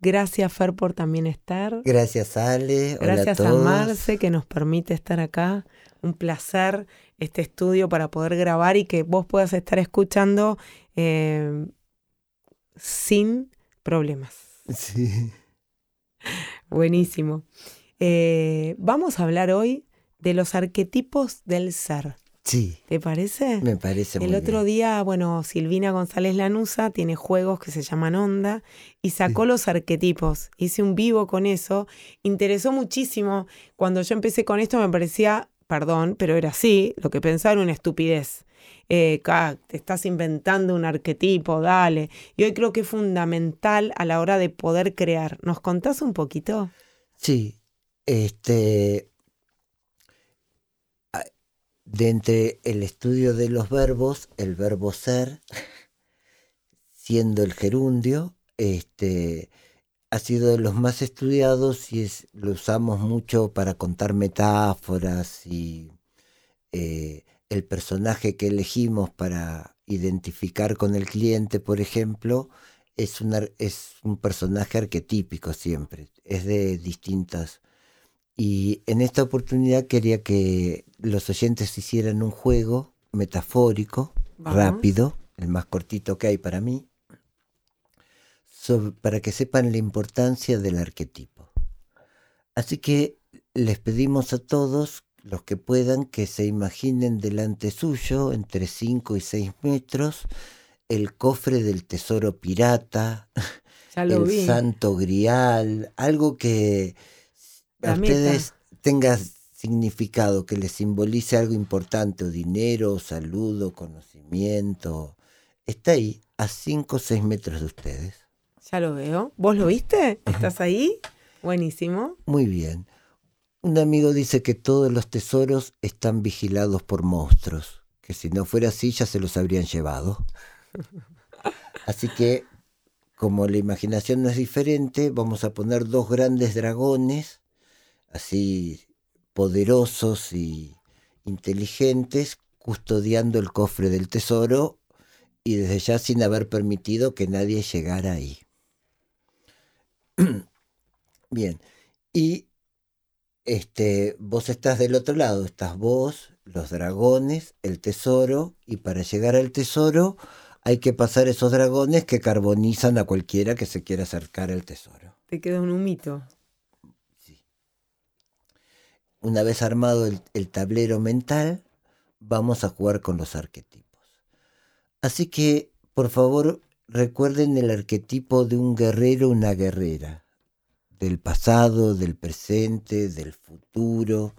Gracias, Fer, por también estar. Gracias, Ale. Hola Gracias a. Marce, que nos permite estar acá. Un placer este estudio para poder grabar y que vos puedas estar escuchando eh, sin problemas. Sí. Buenísimo. Eh, vamos a hablar hoy de los arquetipos del ser. Sí, ¿Te parece? me parece muy El otro bien. día, bueno, Silvina González Lanusa tiene juegos que se llaman Onda y sacó los arquetipos. Hice un vivo con eso. Interesó muchísimo. Cuando yo empecé con esto me parecía, perdón, pero era así, lo que pensaba era una estupidez. Eh, te estás inventando un arquetipo, dale. Y hoy creo que es fundamental a la hora de poder crear. ¿Nos contás un poquito? Sí, este. De entre el estudio de los verbos, el verbo ser, siendo el gerundio, este, ha sido de los más estudiados y es, lo usamos mucho para contar metáforas y eh, el personaje que elegimos para identificar con el cliente, por ejemplo, es es un personaje arquetípico siempre, es de distintas. Y en esta oportunidad quería que los oyentes hicieran un juego metafórico, rápido, el más cortito que hay para mí, sobre- para que sepan la importancia del arquetipo. Así que les pedimos a todos, los que puedan, que se imaginen delante suyo, entre 5 y 6 metros, el cofre del tesoro pirata, el vi. santo grial, algo que a ustedes tenga significado, que les simbolice algo importante, o dinero, o salud, o conocimiento. Está ahí, a 5 o 6 metros de ustedes. Ya lo veo. ¿Vos lo viste? ¿Estás ahí? Buenísimo. Muy bien. Un amigo dice que todos los tesoros están vigilados por monstruos, que si no fuera así ya se los habrían llevado. Así que, como la imaginación no es diferente, vamos a poner dos grandes dragones, así poderosos y inteligentes, custodiando el cofre del tesoro y desde ya sin haber permitido que nadie llegara ahí. Bien, y este, vos estás del otro lado, estás vos, los dragones, el tesoro, y para llegar al tesoro hay que pasar esos dragones que carbonizan a cualquiera que se quiera acercar al tesoro. Te quedó un humito. Una vez armado el, el tablero mental, vamos a jugar con los arquetipos. Así que, por favor, recuerden el arquetipo de un guerrero, una guerrera, del pasado, del presente, del futuro,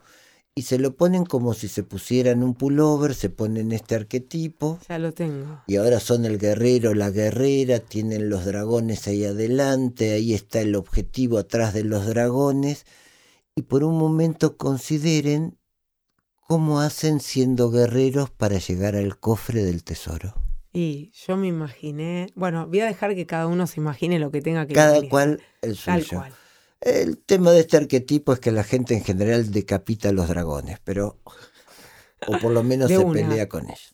y se lo ponen como si se pusieran un pullover, se ponen este arquetipo, Ya lo tengo. y ahora son el guerrero, la guerrera, tienen los dragones ahí adelante, ahí está el objetivo atrás de los dragones, y por un momento consideren cómo hacen siendo guerreros para llegar al cofre del tesoro. Y yo me imaginé. Bueno, voy a dejar que cada uno se imagine lo que tenga que Cada imaginar. cual el Tal suyo. cual. El tema de este arquetipo es que la gente en general decapita a los dragones, pero o por lo menos se una. pelea con ellos.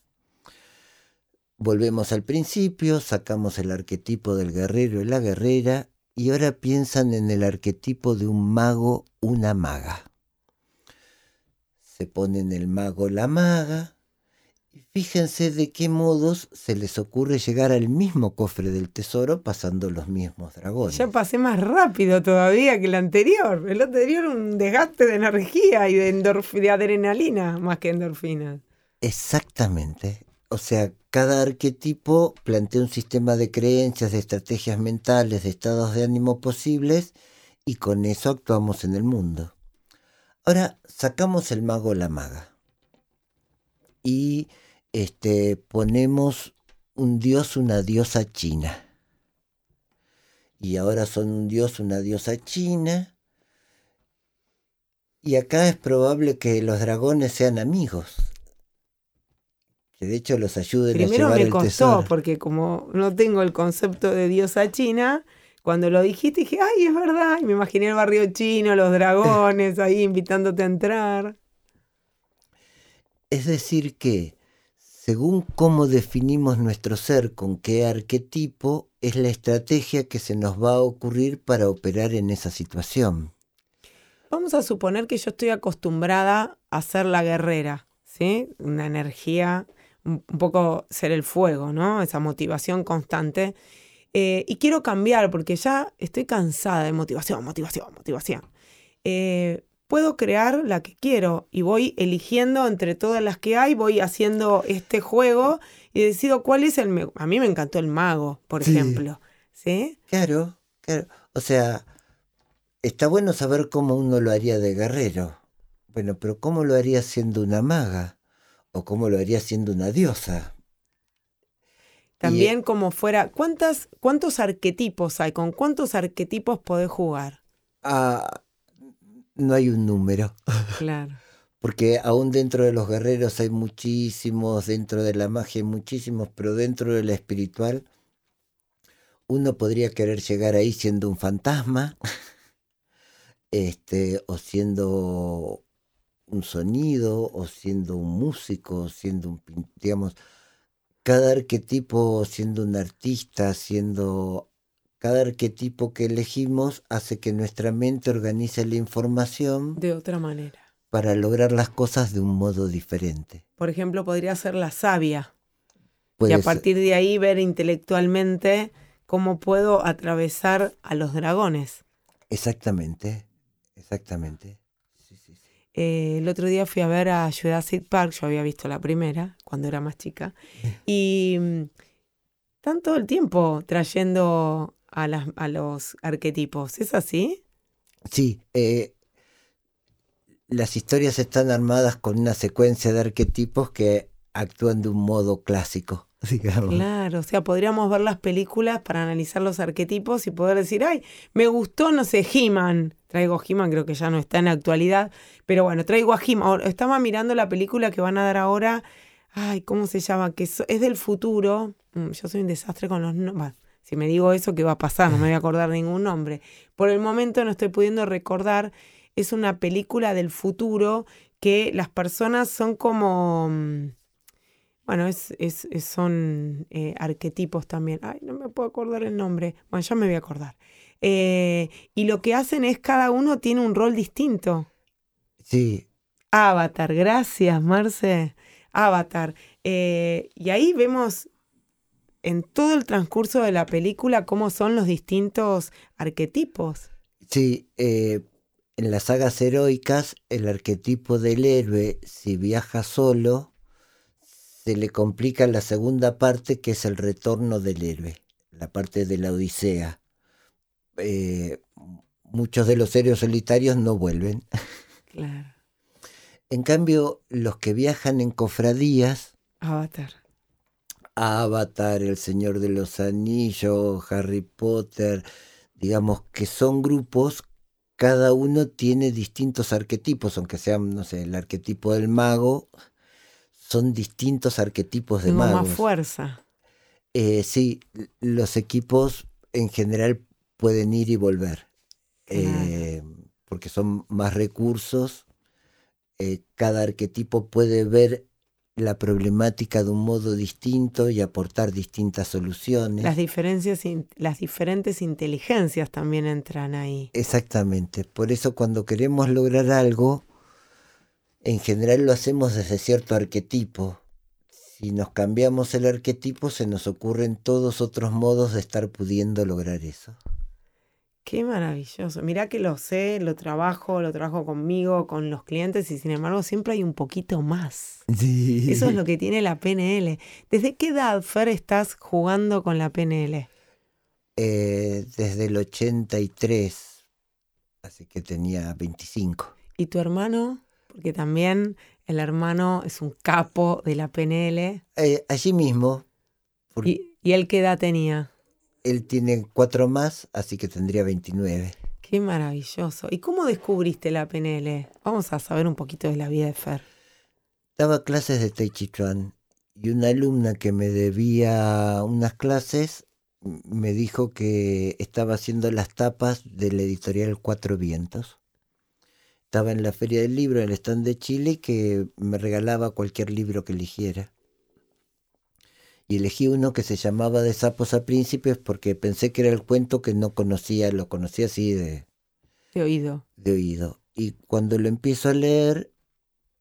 Volvemos al principio, sacamos el arquetipo del guerrero y la guerrera y ahora piensan en el arquetipo de un mago, una maga. Se ponen el mago, la maga y fíjense de qué modos se les ocurre llegar al mismo cofre del tesoro pasando los mismos dragones. Ya pasé más rápido todavía que el anterior. El anterior un desgaste de energía y de, de adrenalina más que endorfina. Exactamente. O sea, cada arquetipo plantea un sistema de creencias, de estrategias mentales, de estados de ánimo posibles y con eso actuamos en el mundo. Ahora sacamos el mago o la maga y este, ponemos un dios, una diosa china. y ahora son un dios, una diosa china. Y acá es probable que los dragones sean amigos. Que de hecho los ayuden Primero a llevar me el costó, tesoro. porque como no tengo el concepto de diosa china, cuando lo dijiste dije, ay, es verdad. Y me imaginé el barrio chino, los dragones ahí invitándote a entrar. Es decir que, según cómo definimos nuestro ser, con qué arquetipo, es la estrategia que se nos va a ocurrir para operar en esa situación. Vamos a suponer que yo estoy acostumbrada a ser la guerrera, ¿sí? Una energía, un poco ser el fuego, ¿no? Esa motivación constante. Eh, y quiero cambiar porque ya estoy cansada de motivación, motivación, motivación. Eh, puedo crear la que quiero y voy eligiendo entre todas las que hay, voy haciendo este juego y decido cuál es el... A mí me encantó el mago, por Sí. ejemplo. ¿Sí? Claro, claro. O sea, está bueno saber cómo uno lo haría de guerrero. Bueno, pero ¿cómo lo haría siendo una maga? ¿O cómo lo haría siendo una diosa? También como fuera, ¿cuántas, ¿cuántos arquetipos hay? ¿Con cuántos arquetipos podés jugar? Ah, no hay un número. Claro. Porque aún dentro de los guerreros hay muchísimos, dentro de la magia hay muchísimos, pero dentro de la espiritual uno podría querer llegar ahí siendo un fantasma, este, o siendo un sonido, o siendo un músico, o siendo un, digamos, cada arquetipo siendo un artista, siendo cada arquetipo que elegimos hace que nuestra mente organice la información De otra manera. para lograr las cosas de un modo diferente. Por ejemplo, podría ser la sabia. Puede y a ser- partir de ahí ver intelectualmente cómo puedo atravesar a los dragones. Exactamente, exactamente. Sí, sí, sí. Eh, el otro día fui a ver a Jurassic Park, yo había visto la primera cuando era más chica, y mm, están todo el tiempo trayendo a, las, a los arquetipos. ¿Es así? Sí, eh, las historias están armadas con una secuencia de arquetipos que actúan de un modo clásico, digamos. Claro, o sea, podríamos ver las películas para analizar los arquetipos y poder decir, ay, me gustó, no sé, He-Man. Traigo He-Man, creo que ya no está en la actualidad, pero bueno, traigo a He-Man. Estaba mirando la película que van a dar ahora, ay, ¿cómo se llama? Que es, del futuro. Mm, Yo soy un desastre con los nombres. Si me digo eso, ¿qué va a pasar? No me voy a acordar ningún nombre. Por el momento no estoy pudiendo recordar. Es una película del futuro que las personas son como... bueno, es, es, es- son eh, arquetipos también. Ay, no me puedo acordar el nombre. Bueno, ya me voy a acordar. Eh, y lo que hacen es cada uno tiene un rol distinto. Sí, Avatar, gracias, Marce. Avatar. Eh, y ahí vemos en todo el transcurso de la película cómo son los distintos arquetipos. sí. eh, en las sagas heroicas, el arquetipo del héroe, si viaja solo, se le complica la segunda parte, que es el retorno del héroe, la parte de la Odisea. Eh, muchos de los héroes solitarios no vuelven. Claro. En cambio, los que viajan en cofradías, Avatar. Avatar, El Señor de los Anillos, Harry Potter, digamos que son grupos, cada uno tiene distintos arquetipos, aunque sean, no sé, el arquetipo del mago, son distintos arquetipos de Tengo más magos. fuerza. Eh, sí, los equipos en general pueden ir y volver, eh, porque son más recursos. eh, cada arquetipo puede ver la problemática de un modo distinto y aportar distintas soluciones. Las diferencias, las diferentes inteligencias también entran ahí. Exactamente. Por eso cuando queremos lograr algo, en general lo hacemos desde cierto arquetipo. Si nos cambiamos el arquetipo, se nos ocurren todos otros modos de estar pudiendo lograr eso. Qué maravilloso. Mirá que lo sé, lo trabajo, lo trabajo conmigo, con los clientes y sin embargo siempre hay un poquito más. Eso es lo que tiene la PNL. ¿Desde qué edad, Fer, estás jugando con la PNL? Eh, desde el 83, así que tenía 25. ¿Y tu hermano? Porque también el hermano es un capo de la PNL. Eh, allí mismo, ¿Y, y él qué edad tenía? él tiene cuatro más, así que tendría 29. Qué maravilloso. ¿Y cómo descubriste la PNL? Vamos a saber un poquito de la vida de Fer. Daba clases de Tai Chi Chuan y una alumna que me debía unas clases me dijo que estaba haciendo las tapas del editorial Cuatro Vientos. Estaba en la feria del libro, en el stand de Chile, que me regalaba cualquier libro que eligiera. Y elegí uno que se llamaba De sapos a príncipes porque pensé que era el cuento que no conocía, lo conocía así de, De oído. de oído. Y cuando lo empiezo a leer,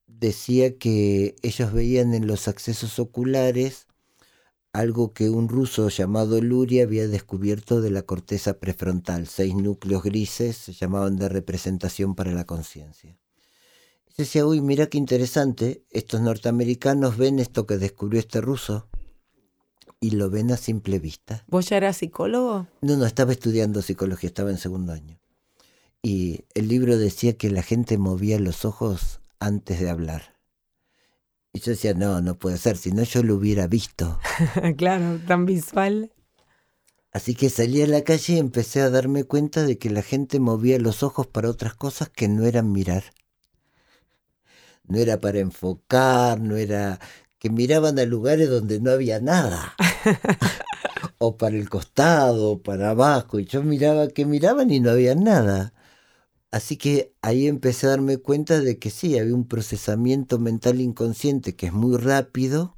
decía que ellos veían en los accesos oculares algo que un ruso llamado Luria había descubierto de la corteza prefrontal. Seis núcleos grises se llamaban de representación para la conciencia. Decía, uy, mira qué interesante, estos norteamericanos ven esto que descubrió este ruso y lo ven a simple vista. ¿Vos ya eras psicólogo? No, no, estaba estudiando psicología, estaba en segundo año. Y el libro decía que la gente movía los ojos antes de hablar. Y yo decía, no, no puede ser, si no yo lo hubiera visto. claro, tan visual. Así que salí a la calle y empecé a darme cuenta de que la gente movía los ojos para otras cosas que no eran mirar. No era para enfocar, no era que miraban a lugares donde no había nada. o para el costado, o para abajo. Y yo miraba que miraban y no había nada. Así que ahí empecé a darme cuenta de que sí, había un procesamiento mental inconsciente que es muy rápido,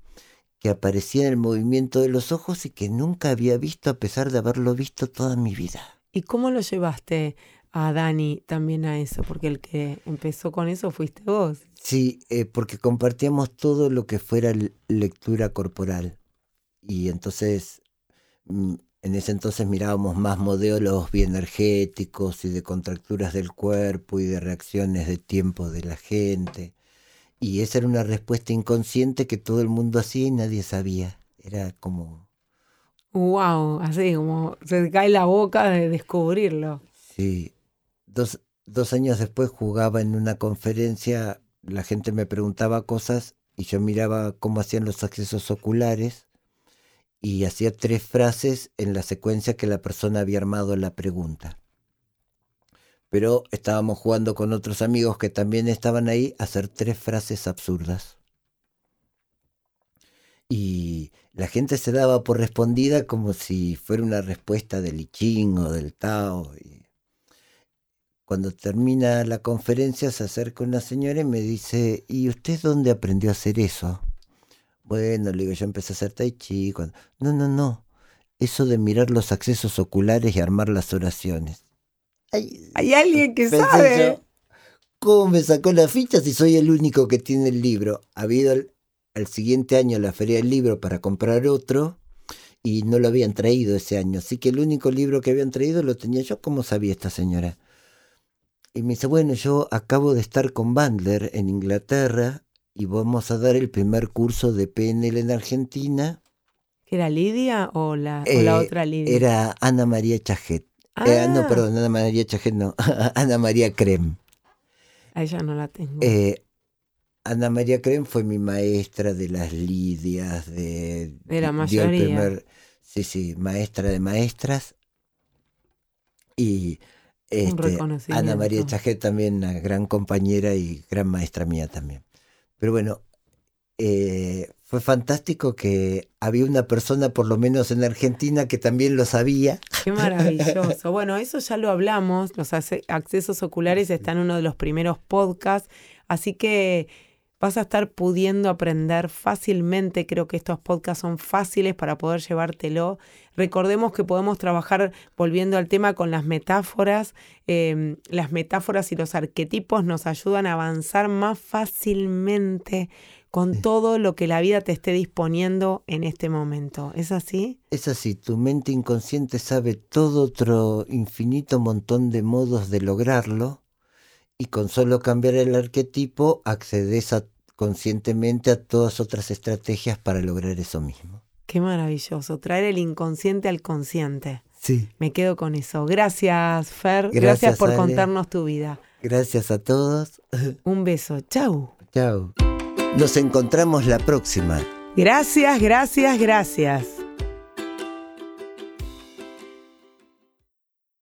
que aparecía en el movimiento de los ojos y que nunca había visto a pesar de haberlo visto toda mi vida. ¿Y cómo lo llevaste a Dani también a eso? Porque el que empezó con eso fuiste vos. Sí, eh, porque compartíamos todo lo que fuera lectura corporal. Y entonces, mm, en ese entonces mirábamos más modelos bioenergéticos y de contracturas del cuerpo y de reacciones de tiempo de la gente. Y esa era una respuesta inconsciente que todo el mundo hacía y nadie sabía. Era como, Wow, así como se te cae la boca de descubrirlo. sí. Dos, dos años después jugaba en una conferencia, la gente me preguntaba cosas y yo miraba cómo hacían los accesos oculares y hacía tres frases en la secuencia que la persona había armado la pregunta. Pero estábamos jugando con otros amigos que también estaban ahí a hacer tres frases absurdas. Y la gente se daba por respondida como si fuera una respuesta del I o del Tao. Y cuando termina la conferencia se acerca una señora y me dice, ¿y usted dónde aprendió a hacer eso? Bueno, le digo, yo empecé a hacer tai chi. Cuando... No, no, no. Eso de mirar los accesos oculares y armar las oraciones. Ay, Hay alguien que sabe. yo, ¿Cómo me sacó la ficha si soy el único que tiene el libro? Había ido al, al siguiente año a la feria del libro para comprar otro y no lo habían traído ese año. Así que el único libro que habían traído lo tenía yo. ¿Cómo sabía esta señora? Y me dice, bueno, yo acabo de estar con Bandler en Inglaterra y vamos a dar el primer curso de PNL en Argentina. ¿Que ¿Era Lidia o la, o la Eh, otra Lidia? Era Ana María Chajet. ah, Eh, no, perdón, Ana María Chajet no. Ana María Crem. A ella no la tengo. Eh, Ana María Crem fue mi maestra de las Lidias, de, De la dio el mayoría. primer- sí, sí, maestra de maestras. Y este, Ana. María Chajet también, una gran compañera y gran maestra mía también. Pero bueno, eh, fue fantástico que había una persona, por lo menos en Argentina, que también lo sabía. Qué maravilloso. Bueno, eso ya lo hablamos. Los accesos oculares están en uno de los primeros podcasts. Así que vas a estar pudiendo aprender fácilmente. Creo que estos podcasts son fáciles para poder llevártelo. Recordemos que podemos trabajar, volviendo al tema, con las metáforas. Eh, las metáforas y los arquetipos nos ayudan a avanzar más fácilmente con todo lo que la vida te esté disponiendo en este momento. ¿Es así? Es así, tu mente inconsciente sabe todo otro infinito montón de modos de lograrlo y con solo cambiar el arquetipo accedes a- conscientemente a todas otras estrategias para lograr eso mismo. Qué maravilloso, traer el inconsciente al consciente. Sí. Me quedo con eso. Gracias, Fer. Gracias, Gracias, por Ale. contarnos tu vida. Gracias a todos. Un beso. Chau. Chao. Nos encontramos la próxima. Gracias, gracias, gracias.